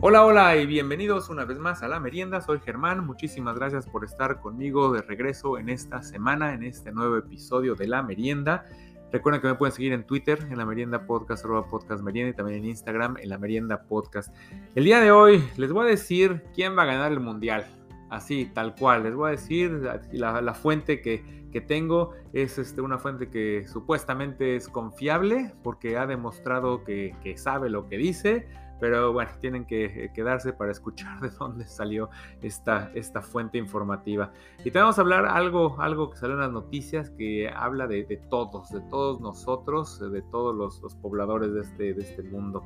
Hola, hola y bienvenidos una vez más a la merienda. Soy Germán. Muchísimas gracias por estar conmigo de regreso en esta semana, en este nuevo episodio de la merienda. Recuerden que me pueden seguir en Twitter, en la merienda podcast, arroba podcast merienda y también en Instagram, en la merienda podcast. El día de hoy les voy a decir quién va a ganar el mundial. Así, tal cual. Les voy a decir la, fuente que, que, tengo es este, una fuente que supuestamente es confiable porque ha demostrado que, que sabe lo que dice pero bueno, tienen que eh, quedarse para escuchar de dónde salió esta, esta fuente informativa. Y te vamos a hablar algo, algo que salió en las noticias que habla de, todos, de todos nosotros, de todos los, los pobladores de este, de este mundo.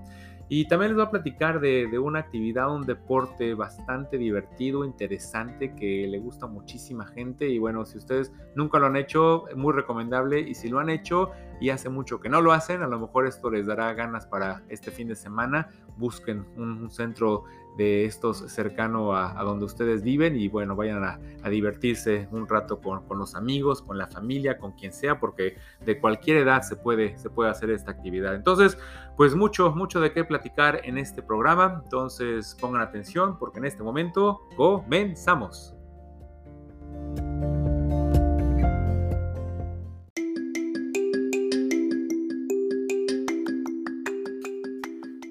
Y también les voy a platicar de, una actividad, un deporte bastante divertido, interesante, que le gusta a muchísima gente. Y bueno, si ustedes nunca lo han hecho, muy recomendable. Y si lo han hecho y hace mucho que no lo hacen, a lo mejor esto les dará ganas para este fin de semana. Busquen un centro de estos cercano a, donde ustedes viven y bueno, vayan a, divertirse un rato con, los amigos, con la familia, con quien sea, porque de cualquier edad se puede, se puede hacer esta actividad. Entonces, pues mucho, mucho de qué platicar en este programa. Entonces, pongan atención porque en este momento comenzamos.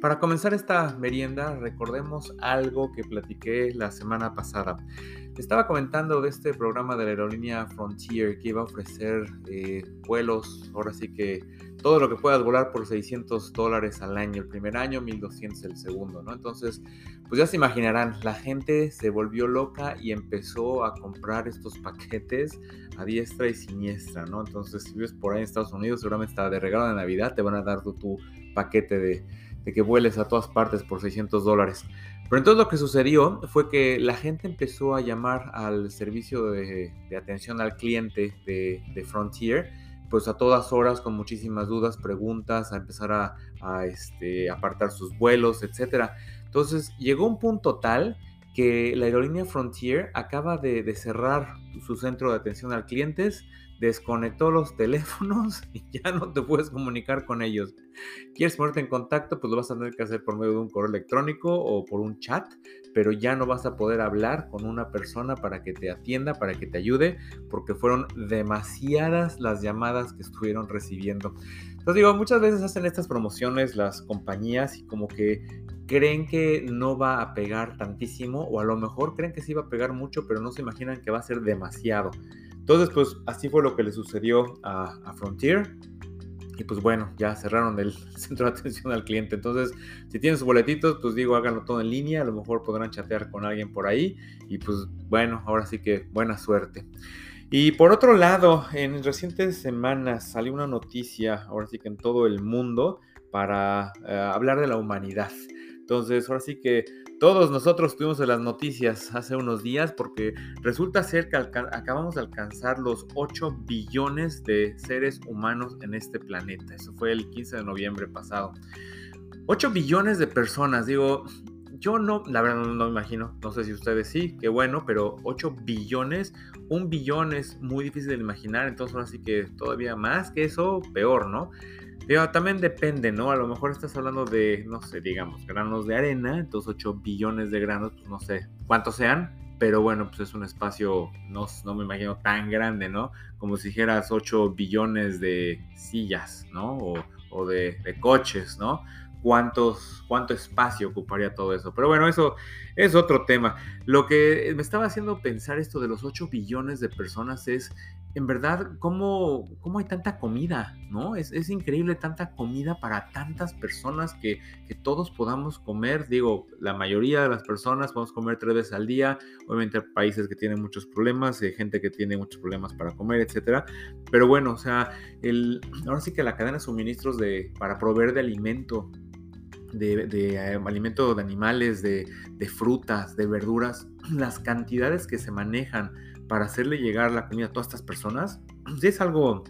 Para comenzar esta merienda, recordemos algo que platiqué la semana pasada. Estaba comentando de este programa de la aerolínea Frontier que iba a ofrecer eh, vuelos, ahora sí que todo lo que puedas volar por 600 dólares al año, el primer año, 1200 el segundo, ¿no? Entonces, pues ya se imaginarán, la gente se volvió loca y empezó a comprar estos paquetes a diestra y siniestra, ¿no? Entonces, si vives por ahí en Estados Unidos, seguramente está de regalo de Navidad, te van a dar tu paquete de de que vueles a todas partes por 600 dólares. Pero entonces lo que sucedió fue que la gente empezó a llamar al servicio de, atención al cliente de, Frontier, pues a todas horas con muchísimas dudas, preguntas, a empezar a, este, apartar sus vuelos, etc. Entonces llegó un punto tal que la aerolínea Frontier acaba de, de cerrar su centro de atención al clientes, desconectó los teléfonos y ya no te puedes comunicar con ellos. ¿Quieres ponerte en contacto? Pues lo vas a tener que hacer por medio de un correo electrónico o por un chat, pero ya no vas a poder hablar con una persona para que te atienda, para que te ayude, porque fueron demasiadas las llamadas que estuvieron recibiendo. Entonces digo, muchas veces hacen estas promociones las compañías y como que creen que no va a pegar tantísimo o a lo mejor creen que sí va a pegar mucho, pero no se imaginan que va a ser demasiado. Entonces, pues así fue lo que le sucedió a, Frontier. Y pues bueno, ya cerraron el centro de atención al cliente. Entonces, si tienen sus boletitos, pues digo, háganlo todo en línea. A lo mejor podrán chatear con alguien por ahí. Y pues bueno, ahora sí que buena suerte. Y por otro lado, en recientes semanas salió una noticia, ahora sí que en todo el mundo, para eh, hablar de la humanidad. Entonces, ahora sí que todos nosotros tuvimos las noticias hace unos días porque resulta ser que acabamos de alcanzar los 8 billones de seres humanos en este planeta. Eso fue el 15 de noviembre pasado. 8 billones de personas, digo, yo no, la verdad no, me imagino, no sé si ustedes sí, qué bueno, pero 8 billones, un billón es muy difícil de imaginar, entonces ahora sí que todavía más que eso, peor, ¿no? Pero también depende, ¿no? A lo mejor estás hablando de, no sé, digamos, granos de arena, entonces 8 billones de granos, pues no sé cuántos sean, pero bueno, pues es un espacio, no, no me imagino tan grande, ¿no? Como si dijeras 8 billones de sillas, ¿no? O, o de, de, coches, ¿no? ¿Cuántos, ¿Cuánto espacio ocuparía todo eso? Pero bueno, eso es otro tema. Lo que me estaba haciendo pensar esto de los 8 billones de personas es en verdad, ¿cómo, cómo hay tanta comida? ¿no? Es, es, increíble tanta comida para tantas personas que, que, todos podamos comer. Digo, la mayoría de las personas podemos comer tres veces al día. Obviamente hay países que tienen muchos problemas, hay gente que tiene muchos problemas para comer, etc. Pero bueno, o sea, ahora sí que la cadena de suministros de, para proveer de alimento, de, de eh, alimento de animales, de, de frutas, de verduras, las cantidades que se manejan para hacerle llegar la comida a todas estas personas, es algo,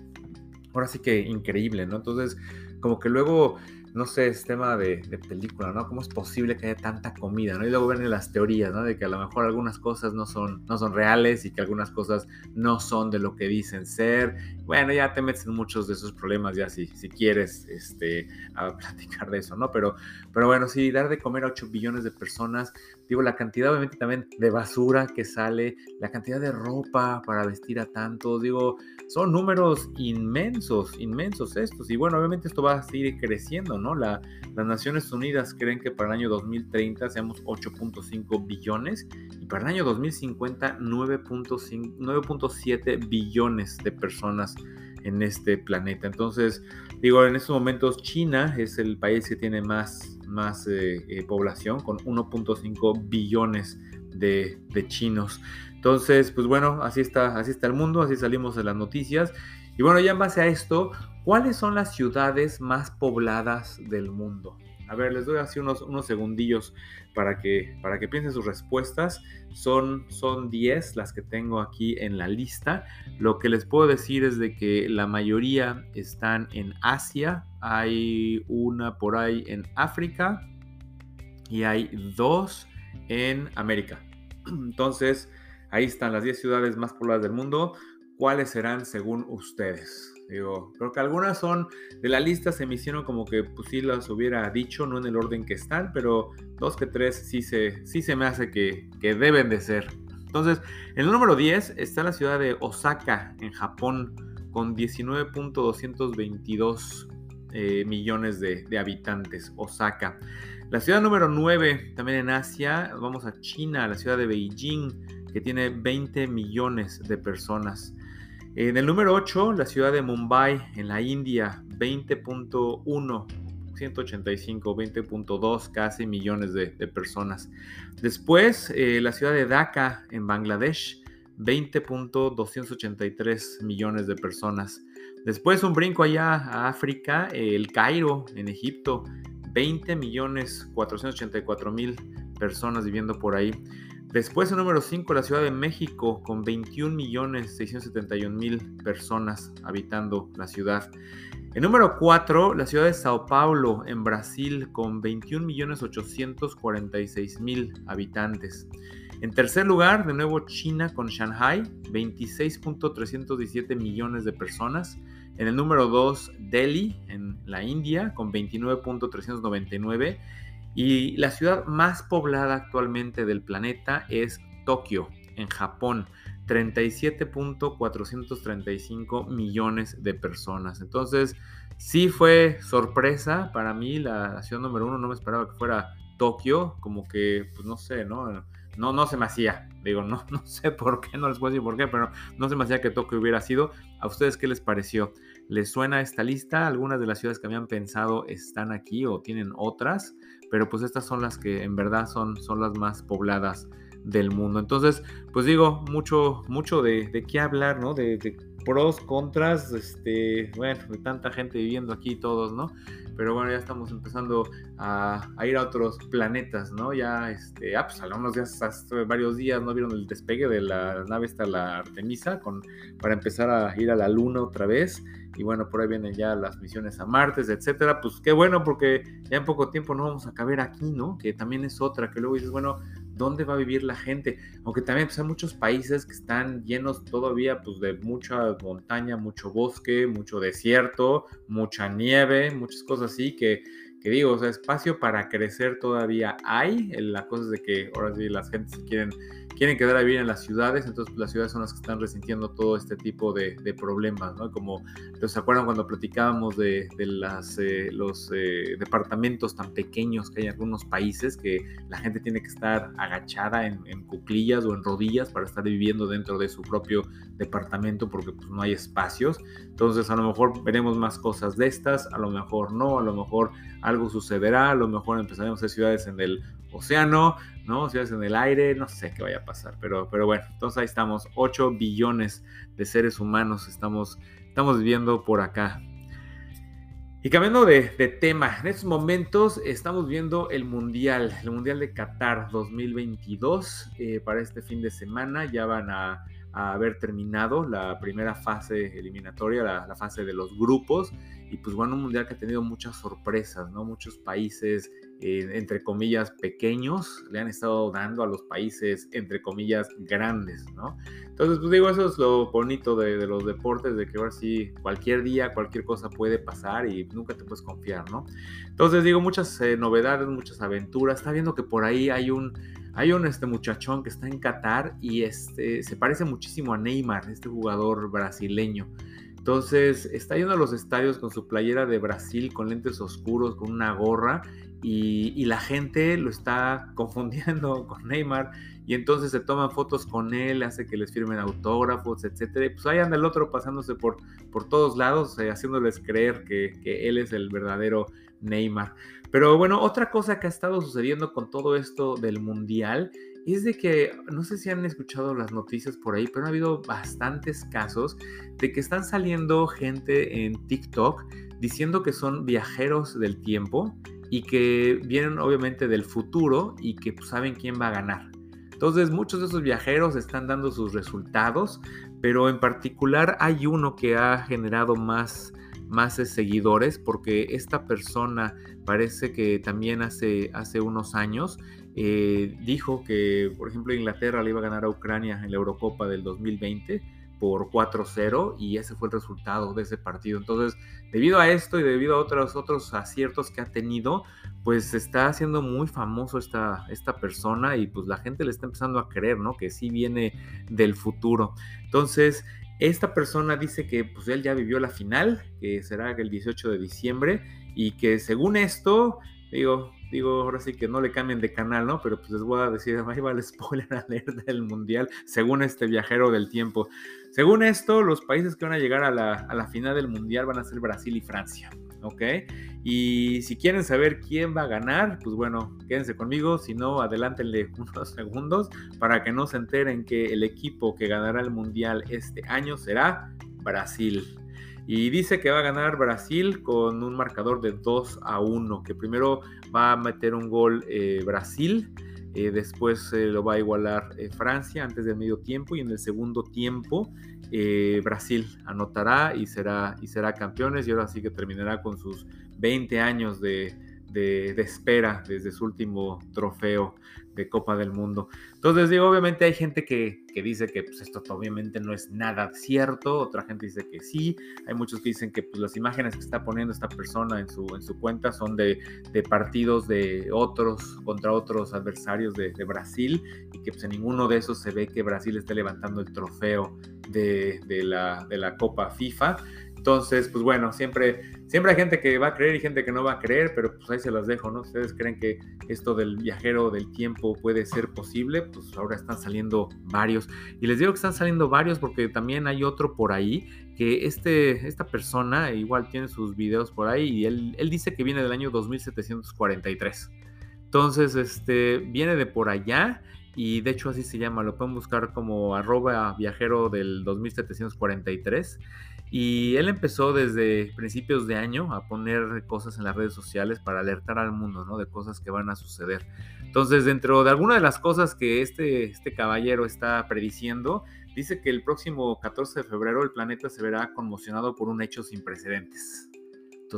ahora sí que increíble, ¿no? Entonces, como que luego no sé, es tema de, película, ¿no? ¿Cómo es posible que haya tanta comida, ¿no? Y luego ven las teorías, ¿no? De que a lo mejor algunas cosas no son, no son reales y que algunas cosas no son de lo que dicen ser. Bueno, ya te metes en muchos de esos problemas ya si, si quieres este, a platicar de eso, ¿no? Pero, pero bueno, sí, dar de comer a 8 billones de personas, digo, la cantidad obviamente también de basura que sale, la cantidad de ropa para vestir a tantos, digo, son números inmensos, inmensos estos. Y bueno, obviamente esto va a seguir creciendo, ¿no? La, las Naciones Unidas creen que para el año 2030 seamos 8.5 billones y para el año 2050 9.7 billones de personas en este planeta. Entonces, digo, en estos momentos China es el país que tiene más, más eh, eh, población, con 1.5 billones de, de, chinos. Entonces, pues bueno, así está, así está el mundo, así salimos de las noticias. Y bueno, ya en base a esto, ¿cuáles son las ciudades más pobladas del mundo? A ver, les doy así unos, unos segundillos para que, para que piensen sus respuestas. Son, son 10 las que tengo aquí en la lista. Lo que les puedo decir es de que la mayoría están en Asia. Hay una por ahí en África y hay dos en América. Entonces, ahí están las 10 ciudades más pobladas del mundo. ¿Cuáles serán según ustedes? Digo, creo que algunas son de la lista se me hicieron como que pues sí las hubiera dicho, no en el orden que están, pero dos que tres sí se, sí se me hace que, que deben de ser. Entonces, en el número 10 está la ciudad de Osaka, en Japón, con 19.222 eh, millones de, de, habitantes, Osaka. La ciudad número 9, también en Asia, vamos a China, la ciudad de Beijing, que tiene 20 millones de personas. En el número 8, la ciudad de Mumbai, en la India, 20.1, 185, 20.2 casi millones de, personas. Después, eh, la ciudad de Dhaka, en Bangladesh, 20.283 millones de personas. Después, un brinco allá a África, el Cairo, en Egipto, 20 millones 484 mil personas viviendo por ahí. Después, el número 5, la Ciudad de México, con 21.671.000 personas habitando la ciudad. El número 4, la ciudad de Sao Paulo, en Brasil, con 21.846.000 habitantes. En tercer lugar, de nuevo China con Shanghai, 26.317 millones de personas. En el número 2, Delhi, en la India, con 29.399. Y la ciudad más poblada actualmente del planeta es Tokio, en Japón. 37.435 millones de personas. Entonces, sí fue sorpresa para mí la, ciudad número uno. No me esperaba que fuera Tokio, como que, pues no sé, ¿no? No, no se me hacía. Digo, no, no sé por qué, no les puedo decir por qué, pero no se me hacía que Tokio hubiera sido. ¿A ustedes qué les pareció? ¿Les suena esta lista? Algunas de las ciudades que habían pensado están aquí o tienen otras pero pues estas son las que en verdad son, son las más pobladas del mundo. Entonces, pues digo, mucho, mucho de, de qué hablar, ¿no? De, pros, contras, este, bueno, de tanta gente viviendo aquí todos, ¿no? Pero bueno, ya estamos empezando a, ir a otros planetas, ¿no? Ya, este, ah, pues algunos días, hace varios días, ¿no? Vieron el despegue de la nave hasta la Artemisa, con, para empezar a ir a la Luna otra vez y bueno, por ahí vienen ya las misiones a Martes, etcétera. Pues qué bueno, porque ya en poco tiempo no vamos a caber aquí, ¿no? Que también es otra, que luego dices, bueno, ¿dónde va a vivir la gente? Aunque también pues, hay muchos países que están llenos todavía pues, de mucha montaña, mucho bosque, mucho desierto, mucha nieve, muchas cosas así que que digo, o sea, espacio para crecer todavía hay. La cosa es de que ahora sí las gentes quieren quieren quedar a vivir en las ciudades, entonces las ciudades son las que están resintiendo todo este tipo de, problemas, ¿no? Como, ¿se acuerdan cuando platicábamos de, las, eh, los eh, departamentos tan pequeños que hay en algunos países, que la gente tiene que estar agachada en, cuclillas o en rodillas para estar viviendo dentro de su propio departamento porque pues, no hay espacios? Entonces a lo mejor veremos más cosas de estas, a lo mejor no, a lo mejor algo sucederá, a lo mejor empezaremos a hacer ciudades en el océano, ¿no? Ciudades en el aire, no sé qué vaya a pasar, pero, pero bueno, entonces ahí estamos, 8 billones de seres humanos estamos, estamos viviendo por acá. Y cambiando de, tema, en estos momentos estamos viendo el Mundial, el Mundial de Qatar 2022 eh, para este fin de semana. Ya van a, haber terminado la primera fase eliminatoria, la, la, fase de los grupos. y pues bueno, un mundial que ha tenido muchas sorpresas, ¿no? Muchos países, entre comillas, pequeños le han estado dando a los países, entre comillas, grandes, ¿no? Entonces, pues digo, eso es lo bonito de, los deportes, de que ahora cualquier día, cualquier cosa puede pasar y nunca te puedes confiar, ¿no? Entonces, digo, muchas eh, novedades, muchas aventuras. Está viendo que por ahí hay un hay un este, muchachón que está en Qatar y este, se parece muchísimo a Neymar, este jugador brasileño. Entonces está yendo a los estadios con su playera de Brasil, con lentes oscuros, con una gorra, y, la gente lo está confundiendo con Neymar, y entonces se toman fotos con él, hace que les firmen autógrafos, etc. Y pues ahí anda el otro pasándose por, por todos lados, eh, haciéndoles creer que, que él es el verdadero Neymar. Pero bueno, otra cosa que ha estado sucediendo con todo esto del mundial es de que, no sé si han escuchado las noticias por ahí, pero ha habido bastantes casos de que están saliendo gente en TikTok diciendo que son viajeros del tiempo y que vienen obviamente del futuro y que pues, saben quién va a ganar. Entonces muchos de esos viajeros están dando sus resultados, pero en particular hay uno que ha generado más más seguidores porque esta persona parece que también hace, hace unos años eh, dijo que, por ejemplo, Inglaterra le iba a ganar a Ucrania en la Eurocopa del 2020 por 4-0 y ese fue el resultado de ese partido. Entonces, debido a esto y debido a otros, otros aciertos que ha tenido, pues está haciendo muy famoso esta, esta persona y pues la gente le está empezando a creer, ¿no? Que sí viene del futuro. Entonces, esta persona dice que pues él ya vivió la final, que será el 18 de diciembre, y que según esto, digo, digo, ahora sí que no le cambien de canal, ¿no? Pero pues les voy a decir, ahí va el spoiler alert del mundial, según este viajero del tiempo. Según esto, los países que van a llegar a la, a la final del mundial van a ser Brasil y Francia. ¿ok? Y si quieren saber quién va a ganar, pues bueno, quédense conmigo, si no, adelántenle unos segundos para que no se enteren que el equipo que ganará el Mundial este año será Brasil. Y dice que va a ganar Brasil con un marcador de 2 a 1, que primero va a meter un gol eh, Brasil. Eh, después lo va a igualar eh, Francia antes del medio tiempo y en el segundo tiempo eh, Brasil anotará y será, y será campeones y ahora sí que terminará con sus 20 años de, espera desde su último trofeo de Copa del Mundo. Entonces digo, obviamente hay gente que, dice que pues, esto obviamente no es nada cierto, otra gente dice que sí, hay muchos que dicen que pues, las imágenes que está poniendo esta persona en su, en su cuenta son de, partidos de otros contra otros adversarios de, de Brasil y que pues, en ninguno de esos se ve que Brasil esté levantando el trofeo de, la, de la Copa FIFA. Entonces, pues bueno, siempre, siempre hay gente que va a creer y gente que no va a creer, pero pues ahí se las dejo, ¿no? ¿Ustedes creen que esto del viajero del tiempo puede ser posible? Pues ahora están saliendo varios. Y les digo que están saliendo varios porque también hay otro por ahí que este, esta persona igual tiene sus videos por ahí y él, él dice que viene del año 2743. Entonces, este, viene de por allá y de hecho así se llama, lo pueden buscar como arroba viajero del 2743. Y él empezó desde principios de año a poner cosas en las redes sociales para alertar al mundo, ¿no? De cosas que van a suceder. Entonces, dentro de alguna de las cosas que este, este caballero está prediciendo, dice que el próximo 14 de febrero el planeta se verá conmocionado por un hecho sin precedentes.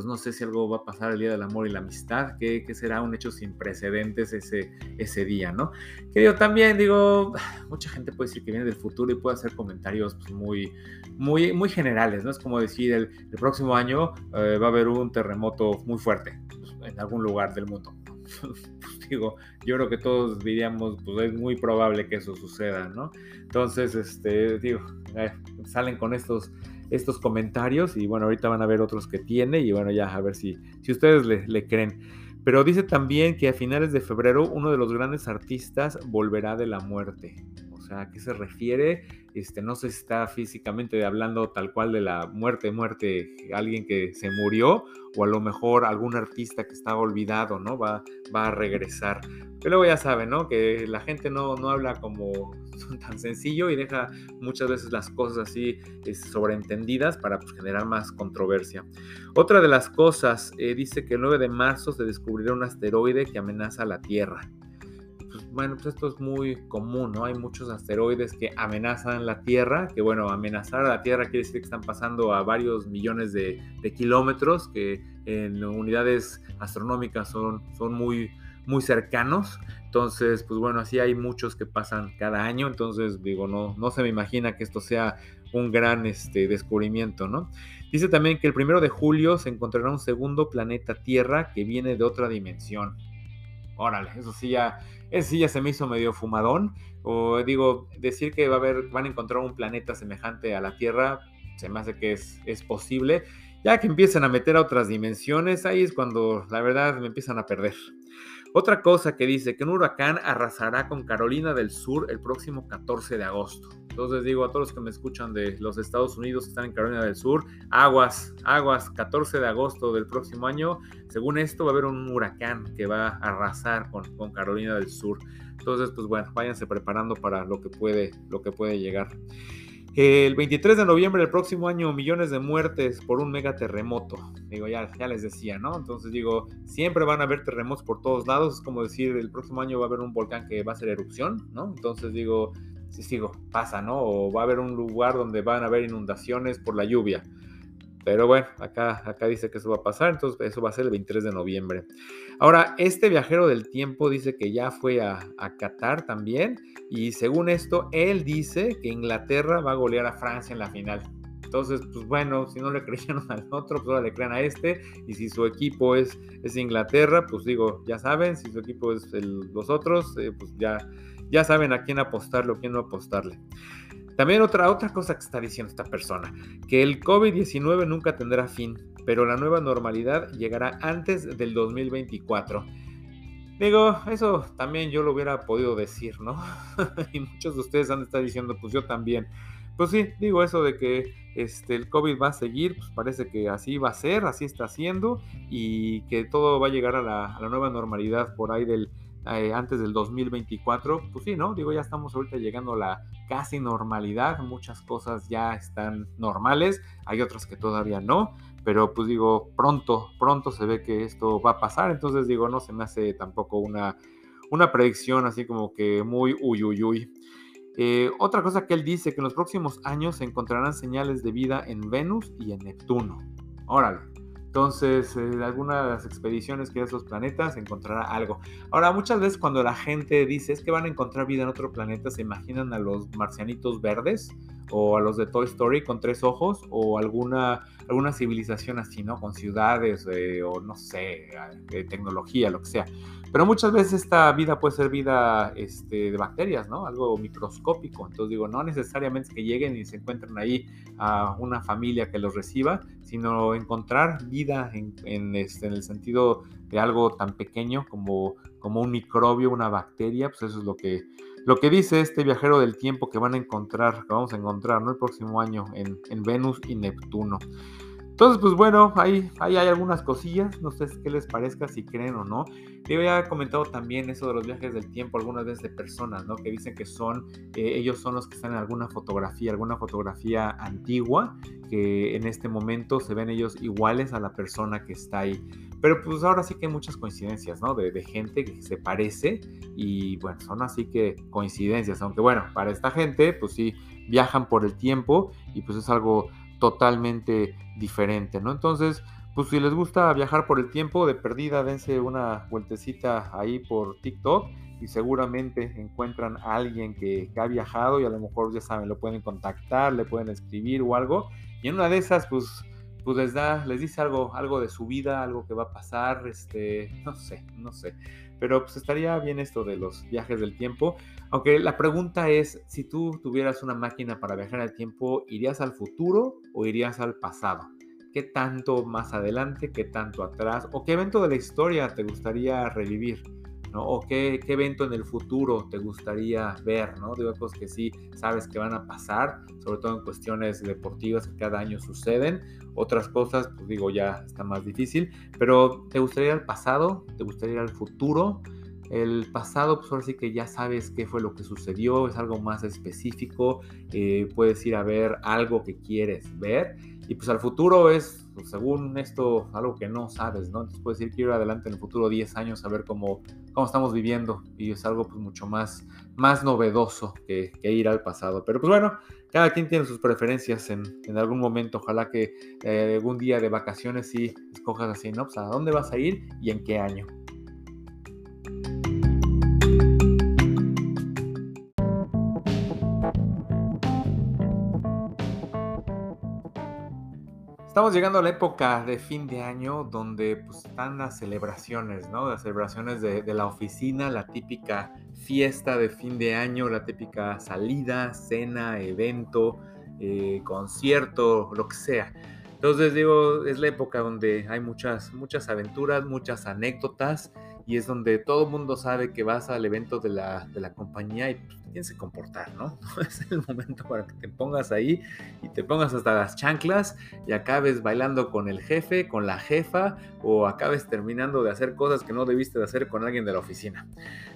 No sé si algo va a pasar el Día del Amor y la Amistad, que, será un hecho sin precedentes ese, ese día, ¿no? Que yo también digo, mucha gente puede decir que viene del futuro y puede hacer comentarios pues, muy, muy, muy generales, ¿no? Es como decir, el, próximo año eh, va a haber un terremoto muy fuerte pues, en algún lugar del mundo. Pues, digo, yo creo que todos diríamos, pues es muy probable que eso suceda, ¿no? Entonces, este, digo, eh, salen con estos estos comentarios y bueno, ahorita van a ver otros que tiene y bueno, ya a ver si, si ustedes le, le creen. Pero dice también que a finales de febrero uno de los grandes artistas volverá de la muerte. O sea, ¿a qué se refiere? Este, no se está físicamente hablando tal cual de la muerte, muerte, alguien que se murió, o a lo mejor algún artista que está olvidado, ¿no? Va, va a regresar. Pero ya saben, ¿no? Que la gente no, no habla como tan sencillo y deja muchas veces las cosas así sobreentendidas para pues, generar más controversia. Otra de las cosas, eh, dice que el 9 de marzo se descubrirá un asteroide que amenaza la Tierra pues bueno, pues esto es muy común, ¿no? Hay muchos asteroides que amenazan la Tierra, que bueno, amenazar a la Tierra quiere decir que están pasando a varios millones de, kilómetros, que en unidades astronómicas son, muy cercanos. Entonces, pues bueno, así hay muchos que pasan cada año. Entonces, digo, no, no se me imagina que esto sea un gran este, descubrimiento, ¿no? Dice también que el primero de julio se encontrará un segundo planeta Tierra que viene de otra dimensión. Órale, eso sí ya, eso sí ya se me hizo medio fumadón. O digo, decir que va a haber, van a encontrar un planeta semejante a la Tierra, se me hace que es, es posible. Ya que empiezan a meter a otras dimensiones, ahí es cuando la verdad me empiezan a perder. Otra cosa que dice que un huracán arrasará con Carolina del Sur el próximo 14 de agosto. Entonces digo a todos los que me escuchan de los Estados Unidos que están en Carolina del Sur, aguas, aguas, 14 de agosto del próximo año, según esto va a haber un huracán que va a arrasar con, con Carolina del Sur. Entonces, pues bueno, váyanse preparando para lo que puede, lo que puede llegar. El 23 de noviembre del próximo año, millones de muertes por un megaterremoto. Digo, ya, les decía, ¿no? Entonces digo, siempre van a haber terremotos por todos lados. Es como decir, el próximo año va a haber un volcán que va a hacer erupción, ¿no? Entonces digo, sí, sigo, pasa, ¿no? O va a haber un lugar donde van a haber inundaciones por la lluvia. Pero bueno, acá, acá dice que eso va a pasar, entonces eso va a ser el 23 de noviembre. Ahora, este viajero del tiempo dice que ya fue a, Qatar también, y según esto, él dice que Inglaterra va a golear a Francia en la final. Entonces, pues bueno, si no le creyeron al otro, pues ahora le crean a este. Y si su equipo es, es Inglaterra, pues digo, ya saben, si su equipo es los otros, eh, pues ya, ya saben a quién apostarle o quién no apostarle. También otra, otra cosa que está diciendo esta persona, que el COVID-19 nunca tendrá fin, pero la nueva normalidad llegará antes del 2024. Digo, eso también yo lo hubiera podido decir, ¿no? y muchos de ustedes han estado diciendo, pues yo también. Pues sí, digo eso de que este, el COVID va a seguir, pues parece que así va a ser, así está haciendo, y que todo va a llegar a la, a la nueva normalidad por ahí del eh, antes del 2024, pues sí, ¿no? Digo, ya estamos ahorita llegando a la casi normalidad, muchas cosas ya están normales, hay otras que todavía no, pero pues digo, pronto, pronto se ve que esto va a pasar, entonces digo, no se me hace tampoco una, una predicción así como que muy uy, uy, uy. Eh, otra cosa que él dice, que en los próximos años se encontrarán señales de vida en Venus y en Neptuno. Órale, entonces, en alguna de las expediciones que a esos planetas encontrará algo. Ahora, muchas veces cuando la gente dice que van a encontrar vida en otro planeta, se imaginan a los marcianitos verdes o a los de Toy Story con tres ojos o alguna, alguna civilización así, ¿no? Con ciudades eh, o no sé, de tecnología, lo que sea. Pero muchas veces esta vida puede ser vida este, de bacterias, ¿no? Algo microscópico. Entonces digo, no necesariamente que lleguen y se encuentren ahí a una familia que los reciba, sino encontrar vida en, este, en el sentido de algo tan pequeño como, como un microbio, una bacteria, pues eso es lo que, lo que dice este viajero del tiempo que van a encontrar, que vamos a encontrar ¿no? el próximo año en, en Venus y Neptuno. Entonces, pues bueno, ahí, hay algunas cosillas, no sé qué les parezca, si creen o no. Yo había comentado también eso de los viajes del tiempo algunas veces de personas, ¿no? Que dicen que son, eh, ellos son los que están en alguna fotografía, alguna fotografía antigua, que en este momento se ven ellos iguales a la persona que está ahí. Pero pues ahora sí que hay muchas coincidencias, ¿no? De, gente que se parece y bueno, son así que coincidencias, aunque bueno, para esta gente, pues sí, viajan por el tiempo y pues es algo totalmente diferente, ¿no? Entonces, pues si les gusta viajar por el tiempo, de perdida, dense una vueltecita ahí por TikTok y seguramente encuentran a alguien que, ha viajado y a lo mejor ya saben, lo pueden contactar, le pueden escribir o algo. Y en una de esas, pues, pues les da, les dice algo, algo de su vida, algo que va a pasar, este, no sé, no sé. Pero pues estaría bien esto de los viajes del tiempo. Aunque la pregunta es, si tú tuvieras una máquina para viajar al tiempo, ¿irías al futuro o irías al pasado? ¿Qué tanto más adelante, qué tanto atrás? ¿O qué evento de la historia te gustaría revivir? ¿O qué, evento en el futuro te gustaría ver? ¿no? Digo, cosas que sí sabes que van a pasar, sobre todo en cuestiones deportivas que cada año suceden. Otras cosas, pues digo, ya está más difícil. Pero ¿te gustaría ir al pasado? ¿Te gustaría ir al futuro? El pasado, pues ahora sí que ya sabes qué fue lo que sucedió, es algo más específico, eh, puedes ir a ver algo que quieres ver Y pues al futuro es, pues, según esto, algo que no sabes, ¿no? Entonces puedes ir que ir adelante en el futuro 10 años a ver cómo, cómo estamos viviendo. Y es algo pues mucho más, más novedoso que, que ir al pasado. Pero pues bueno, cada quien tiene sus preferencias en, en algún momento. Ojalá que eh, algún día de vacaciones sí escojas así, ¿no? Pues a dónde vas a ir y en qué año. Estamos llegando a la época de fin de año donde pues, están las celebraciones, ¿no? Las celebraciones de, la oficina, la típica fiesta de fin de año, la típica salida, cena, evento, eh, concierto, lo que sea. Entonces digo, es la época donde hay muchas, muchas aventuras, muchas anécdotas y es donde todo mundo sabe que vas al evento de la, de la compañía y pues, tienes que comportar, ¿no? Es el momento para que te pongas ahí y te pongas hasta las chanclas y acabes bailando con el jefe, con la jefa o acabes terminando de hacer cosas que no debiste de hacer con alguien de la oficina.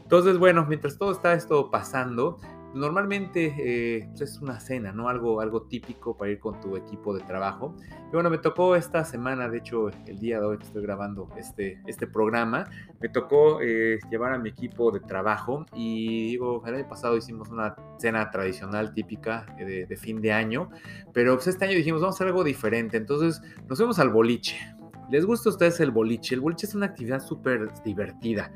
Entonces, bueno, mientras todo está esto pasando, Normalmente eh, pues, es una cena, ¿no? Algo, algo típico para ir con tu equipo de trabajo. Y bueno, me tocó esta semana, de hecho, el día de hoy que estoy grabando este, este programa, me tocó eh, llevar a mi equipo de trabajo y digo, el año pasado hicimos una cena tradicional típica de, de fin de año, pero pues este año dijimos, vamos a hacer algo diferente. Entonces nos fuimos al boliche. ¿Les gusta a ustedes el boliche? El boliche es una actividad súper divertida.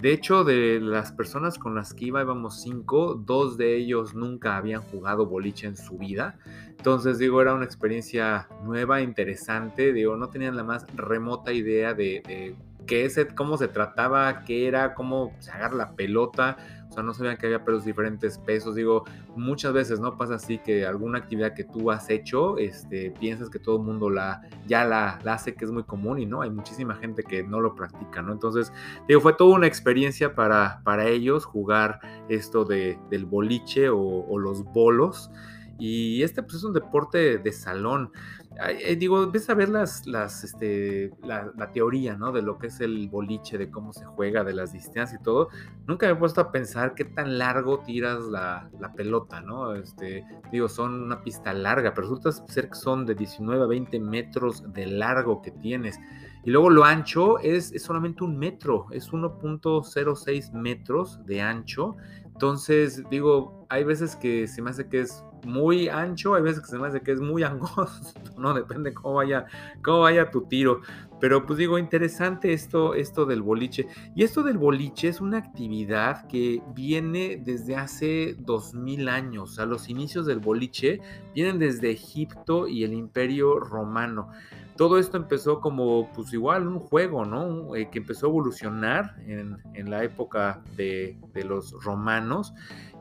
De hecho, de las personas con las que iba, íbamos cinco, dos de ellos nunca habían jugado boliche en su vida. Entonces, digo, era una experiencia nueva, interesante. Digo, no tenían la más remota idea de, de qué es, cómo se trataba, qué era, cómo sacar la pelota. O sea, no sabían que había pelos diferentes pesos. Digo, muchas veces no pasa así que alguna actividad que tú has hecho, este, piensas que todo el mundo la, ya la, la, hace, que es muy común y no, hay muchísima gente que no lo practica, ¿no? Entonces, digo, fue toda una experiencia para, para ellos jugar esto de, del boliche o, o los bolos. Y este pues es un deporte de salón. Eh, digo, ves a ver las, las, este, la, la, teoría, ¿no? De lo que es el boliche, de cómo se juega, de las distancias y todo. Nunca me he puesto a pensar qué tan largo tiras la, la pelota, ¿no? Este, digo, son una pista larga, pero resulta ser que son de 19 a 20 metros de largo que tienes. Y luego lo ancho es, es solamente un metro, es 1.06 metros de ancho. Entonces, digo, hay veces que se me hace que es muy ancho, hay veces que se me hace que es muy angosto, ¿no? Depende cómo vaya, cómo vaya tu tiro. Pero pues digo, interesante esto, esto del boliche. Y esto del boliche es una actividad que viene desde hace 2000 años. Sea, los inicios del boliche vienen desde Egipto y el Imperio Romano todo esto empezó como, pues igual, un juego, ¿no? Eh, que empezó a evolucionar en, en la época de, de, los romanos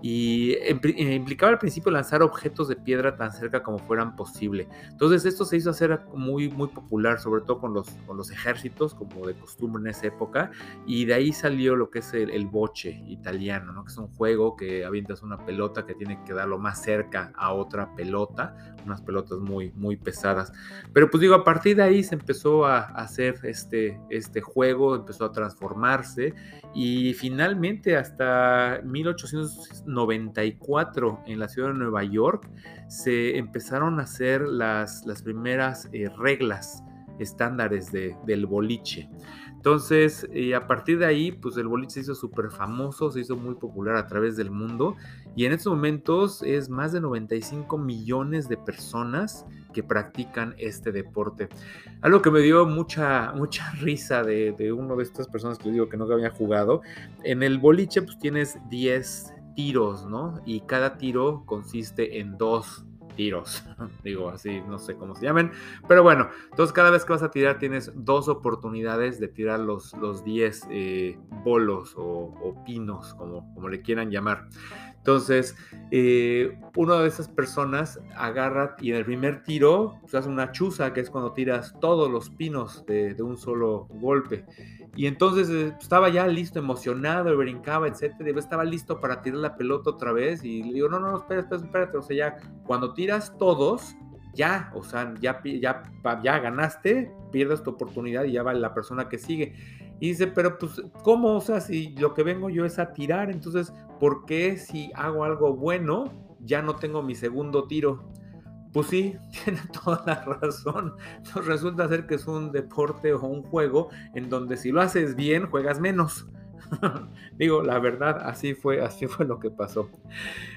y eh, implicaba al principio lanzar objetos de piedra tan cerca como fueran posible. Entonces esto se hizo hacer muy, muy popular, sobre todo con los, con los ejércitos, como de costumbre en esa época, y de ahí salió lo que es el, el boche italiano, ¿no? que es un juego que avientas una pelota que tiene que dar lo más cerca a otra pelota, unas pelotas muy, muy pesadas. Pero pues digo, a partir de ahí se empezó a hacer este, este juego, empezó a transformarse, y finalmente hasta 1800 94 en la ciudad de Nueva York se empezaron a hacer las, las primeras eh, reglas estándares de, del boliche. Entonces, eh, a partir de ahí, pues el boliche se hizo súper famoso, se hizo muy popular a través del mundo y en estos momentos es más de 95 millones de personas que practican este deporte. Algo que me dio mucha, mucha risa de, de uno de estas personas que digo que no había jugado, en el boliche pues tienes 10 tiros, ¿no? Y cada tiro consiste en dos tiros, digo así, no sé cómo se llaman, pero bueno, entonces cada vez que vas a tirar tienes dos oportunidades de tirar los 10 eh, bolos o, o, pinos, como, como le quieran llamar. Entonces, eh, una de esas personas agarra y en el primer tiro pues, hace una chuza, que es cuando tiras todos los pinos de, un solo golpe. Y entonces eh, estaba ya listo, emocionado, brincaba, etcétera. Estaba listo para tirar la pelota otra vez. Y le digo, no, no, espérate, espérate. O sea, ya cuando tiras todos, ya, o sea, ya, ya, ya ganaste, pierdes tu oportunidad y ya va la persona que sigue. Y dice, pero pues, ¿cómo? O sea, si lo que vengo yo es a tirar, entonces, ¿por qué si hago algo bueno ya no tengo mi segundo tiro? Pues sí, tiene toda la razón. Resulta ser que es un deporte o un juego en donde si lo haces bien, juegas menos. Digo, la verdad, así fue, así fue lo que pasó.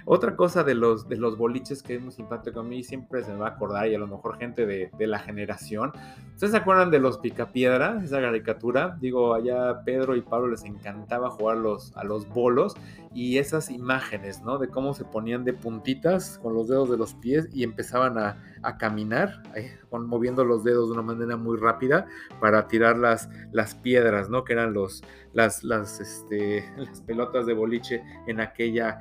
Otra cosa de los, de los boliches que es muy simpático a mí, siempre se me va a acordar, y a lo mejor gente de, de la generación. ¿Ustedes se acuerdan de los Picapiedra, esa caricatura? Digo, allá Pedro y Pablo les encantaba jugar los, a los bolos y esas imágenes, ¿no? De cómo se ponían de puntitas con los dedos de los pies y empezaban a, caminar, eh, moviendo los dedos de una manera muy rápida para tirar las, piedras, ¿no? Que eran los, las, este, pelotas de boliche en aquella,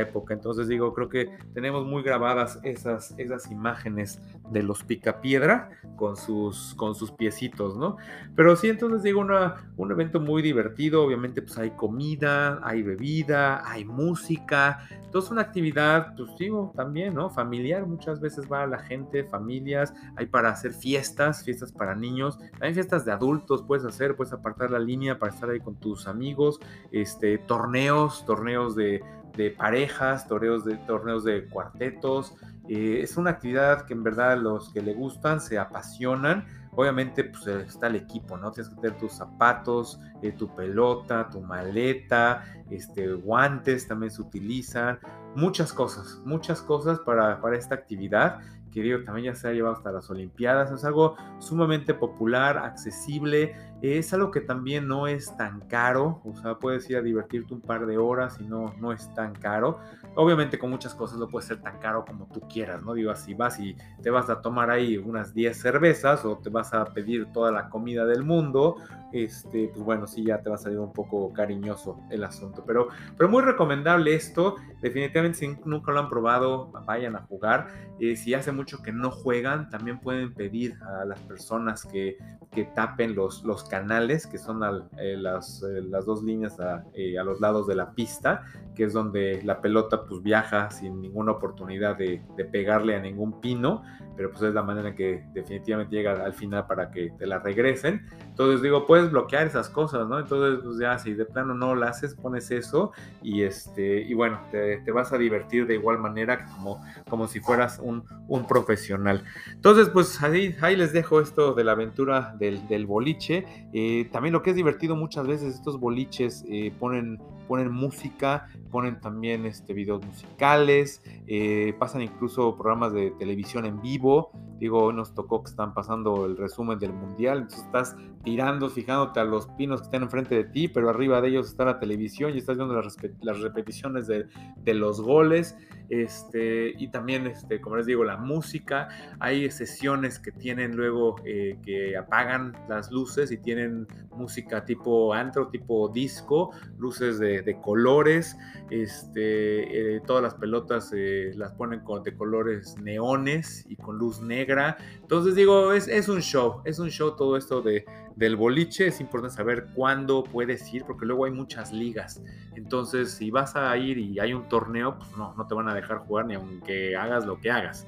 época. Entonces digo, creo que tenemos muy grabadas esas, esas imágenes de los picapiedra con sus, con sus piecitos, ¿no? Pero sí, entonces digo, una, un evento muy divertido, obviamente pues hay comida, hay bebida, hay música, entonces una actividad, pues digo, también, ¿no? Familiar, muchas veces va la gente, familias, hay para hacer fiestas, fiestas para niños, también fiestas de adultos puedes hacer, puedes apartar la línea para estar ahí con tus amigos, este, torneos, torneos de, de parejas, torneos de, torneos de cuartetos. Eh, es una actividad que en verdad los que le gustan se apasionan. Obviamente pues está el equipo, ¿no? Tienes que tener tus zapatos, eh, tu pelota, tu maleta, este, guantes también se utilizan. Muchas cosas, muchas cosas para, para esta actividad que digo, también ya se ha llevado hasta las Olimpiadas, es algo sumamente popular, accesible, es algo que también no es tan caro, o sea, puedes ir a divertirte un par de horas y no, no es tan caro. Obviamente con muchas cosas no puede ser tan caro como tú quieras, ¿no? Digo, así vas y te vas a tomar ahí unas 10 cervezas o te vas a pedir toda la comida del mundo, este, pues bueno, sí ya te va a salir un poco cariñoso el asunto, pero, pero muy recomendable esto, definitivamente si nunca lo han probado, vayan a jugar, eh, si hace mucho que no juegan, también pueden pedir a las personas que, que tapen los, los canales, que son eh, las, eh, las, dos líneas a, a, los lados de la pista, que es donde la pelota pues viaja sin ninguna oportunidad de, de pegarle a ningún pino, pero pues es la manera que definitivamente llega al final para que te la regresen. Entonces digo, puedes bloquear esas cosas, ¿no? Entonces pues ya si de plano no lo haces, pones eso y este, y bueno, te, te vas a divertir de igual manera como, como si fueras un, un profesional. Entonces pues ahí, ahí les dejo esto de la aventura del, del boliche. Eh, también lo que es divertido muchas veces, estos boliches eh, ponen, ponen música, ponen también este, videos musicales, eh, pasan incluso programas de televisión en vivo. Digo, hoy nos tocó que están pasando el resumen del mundial, entonces estás tirando, fijándote a los pinos que están enfrente de ti, pero arriba de ellos está la televisión y estás viendo las, repeticiones de, de, los goles. Este, y también, este, como les digo, la música. Hay sesiones que tienen luego eh, que apagan las luces y tienen música tipo antro, tipo disco, luces de, de colores. Este, eh, todas las pelotas eh, las ponen con, de colores neones y con luz negra. Entonces digo, es, es un show, es un show todo esto de, del boliche. Es importante saber cuándo puedes ir porque luego hay muchas ligas. Entonces si vas a ir y hay un torneo, pues no, no te van a dejar jugar ni aunque hagas lo que hagas.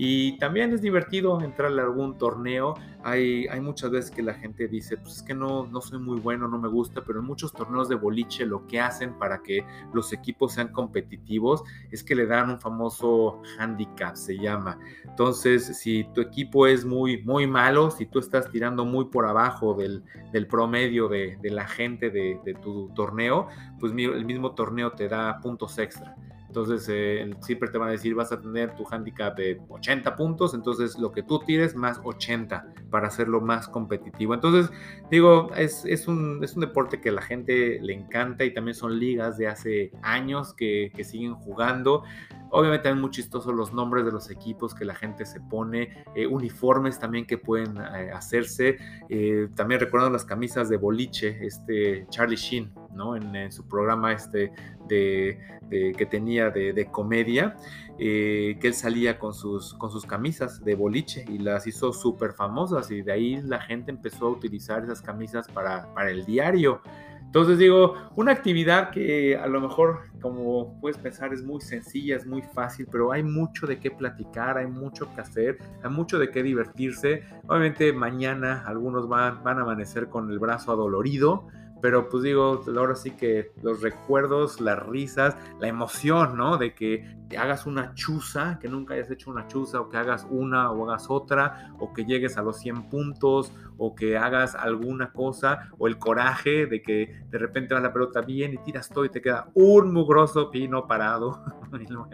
Y también es divertido entrarle a algún torneo. Hay, hay muchas veces que la gente dice, pues es que no, no soy muy bueno, no me gusta, pero en muchos torneos de boliche lo que hacen para que los equipos sean competitivos es que le dan un famoso handicap, se llama. Entonces, si tu equipo es muy, muy malo, si tú estás tirando muy por abajo del, del promedio de, de, la gente de, de tu torneo, pues el mismo torneo te da puntos extra. Entonces, eh, siempre te van a decir, vas a tener tu handicap de 80 puntos, entonces lo que tú tires más 80 para hacerlo más competitivo. Entonces, digo, es, es, un, es un deporte que a la gente le encanta y también son ligas de hace años que, que siguen jugando. Obviamente también muy chistosos los nombres de los equipos que la gente se pone, eh, uniformes también que pueden eh, hacerse. Eh, también recuerdo las camisas de boliche, este Charlie Sheen, ¿no? En, su programa este de, que tenía de, de comedia, que él salía con sus, con sus camisas de boliche y las hizo súper famosas y de ahí la gente empezó a utilizar esas camisas para, para el diario. Entonces digo, una actividad que a lo mejor, como puedes pensar, es muy sencilla, es muy fácil, pero hay mucho de qué platicar, hay mucho que hacer, hay mucho de qué divertirse. Obviamente mañana algunos van, van a amanecer con el brazo adolorido, pero pues digo, ahora sí que los recuerdos, las risas, la emoción, ¿no? De que hagas una chuza, que nunca hayas hecho una chuza, o que hagas una o hagas otra, o que llegues a los 100 puntos, o que hagas alguna cosa, o el coraje de que de repente va la pelota bien y tiras todo y te queda un mugroso pino parado, y no,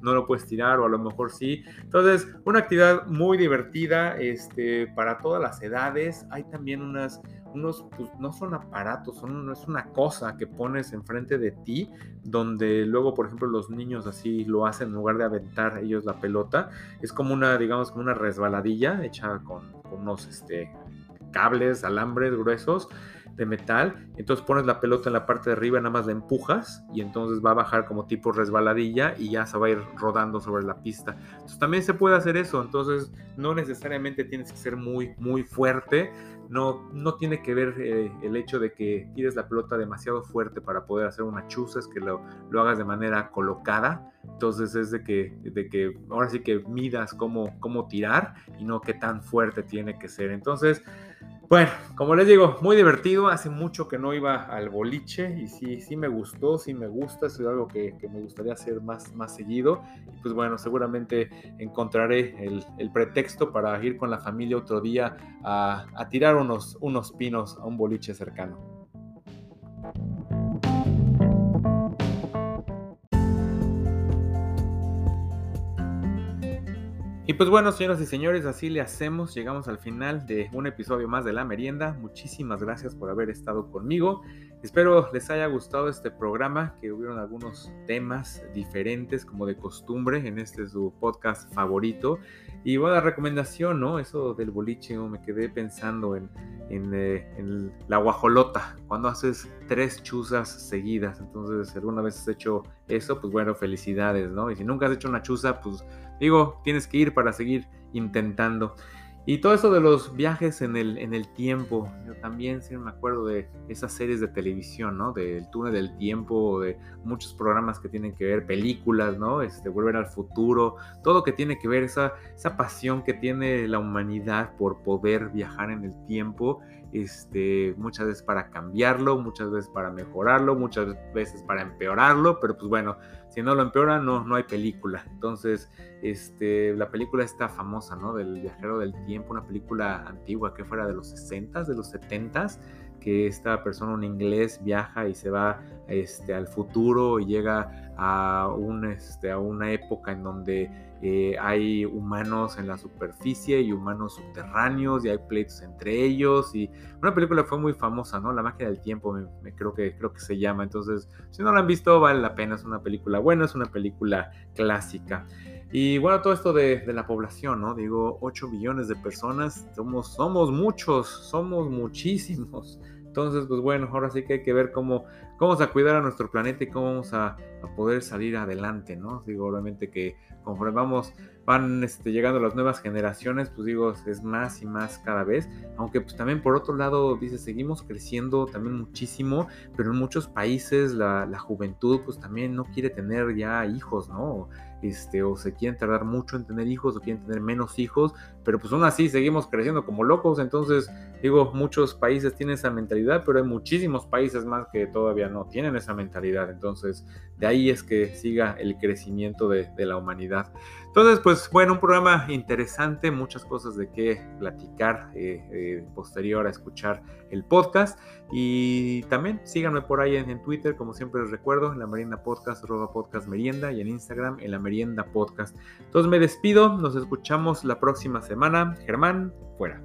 no lo puedes tirar, o a lo mejor sí. Entonces, una actividad muy divertida este, para todas las edades. Hay también unas unos, pues no son aparatos, son, no es una cosa que pones enfrente de ti, donde luego, por ejemplo, los niños así lo hacen en lugar de aventar ellos la pelota. Es como una, digamos, como una resbaladilla hecha con, unos este, cables, alambres gruesos de metal, entonces pones la pelota en la parte de arriba, nada más la empujas y entonces va a bajar como tipo resbaladilla y ya se va a ir rodando sobre la pista. Entonces también se puede hacer eso, entonces no necesariamente tienes que ser muy, muy fuerte, no, no tiene que ver eh, el hecho de que tires la pelota demasiado fuerte para poder hacer una chuza, es que lo, lo hagas de manera colocada, entonces es de que, de que ahora sí que midas cómo, cómo tirar y no qué tan fuerte tiene que ser. Entonces, bueno, como les digo, muy divertido. Hace mucho que no iba al boliche y sí, sí me gustó, sí me gusta. Es algo que, me gustaría hacer más, más seguido. Pues bueno, seguramente encontraré el, pretexto para ir con la familia otro día a, a tirar unos, unos pinos a un boliche cercano. Y pues bueno, señoras y señores, así le hacemos. Llegamos al final de un episodio más de La Merienda. Muchísimas gracias por haber estado conmigo. Espero les haya gustado este programa, que hubieron algunos temas diferentes como de costumbre en este su podcast favorito. Y bueno, la recomendación, ¿no? Eso del boliche, me quedé pensando en, en, eh, en, la guajolota, cuando haces tres chuzas seguidas. Entonces, si alguna vez has hecho eso, pues bueno, felicidades, ¿no? Y si nunca has hecho una chuza, pues Digo, tienes que ir para seguir intentando. Y todo eso de los viajes en el, en el tiempo, yo también sí me acuerdo de esas series de televisión, ¿no? Del túnel del tiempo, de muchos programas que tienen que ver, películas, ¿no? Este, Volver al futuro, todo que tiene que ver, esa, esa pasión que tiene la humanidad por poder viajar en el tiempo, este, muchas veces para cambiarlo, muchas veces para mejorarlo, muchas veces para empeorarlo, pero pues bueno, si no lo empeora, no, no hay película. Entonces, este, la película está famosa, ¿no? Del viajero del tiempo, una película antigua que fuera de los 60s, de los 70s, que esta persona, un inglés, viaja y se va este, al futuro y llega a, un, a una época en donde eh, hay humanos en la superficie y humanos subterráneos y hay pleitos entre ellos y una película fue muy famosa, ¿no? La magia del tiempo, me, creo, que, creo que se llama. Entonces, si no la han visto, vale la pena, es una película buena, es una película clásica. Y bueno, todo esto de, la población, ¿no? Digo, 8 billones de personas, somos, somos muchos, somos muchísimos. Entonces, pues bueno, ahora sí que hay que ver cómo, cómo vamos a cuidar a nuestro planeta y cómo vamos a, poder salir adelante, ¿no? Digo, obviamente que conforme vamos, van este, llegando las nuevas generaciones, pues digo, es más y más cada vez, aunque pues también por otro lado, dice, seguimos creciendo también muchísimo, pero en muchos países la, la juventud pues también no quiere tener ya hijos, ¿no? Este, o se quieren tardar mucho en tener hijos o quieren tener menos hijos, pero pues aún así seguimos creciendo como locos, entonces digo, muchos países tienen esa mentalidad, pero hay muchísimos países más que todavía no tienen esa mentalidad, entonces de ahí es que siga el crecimiento de, la humanidad. Entonces, pues bueno, un programa interesante, muchas cosas de qué platicar eh, eh, posterior a escuchar el podcast. Y también síganme por ahí en, Twitter, como siempre les recuerdo, en la Merienda Podcast, arroba podcast merienda, y en Instagram, en la Merienda Podcast. Entonces me despido, nos escuchamos la próxima semana. Germán, fuera.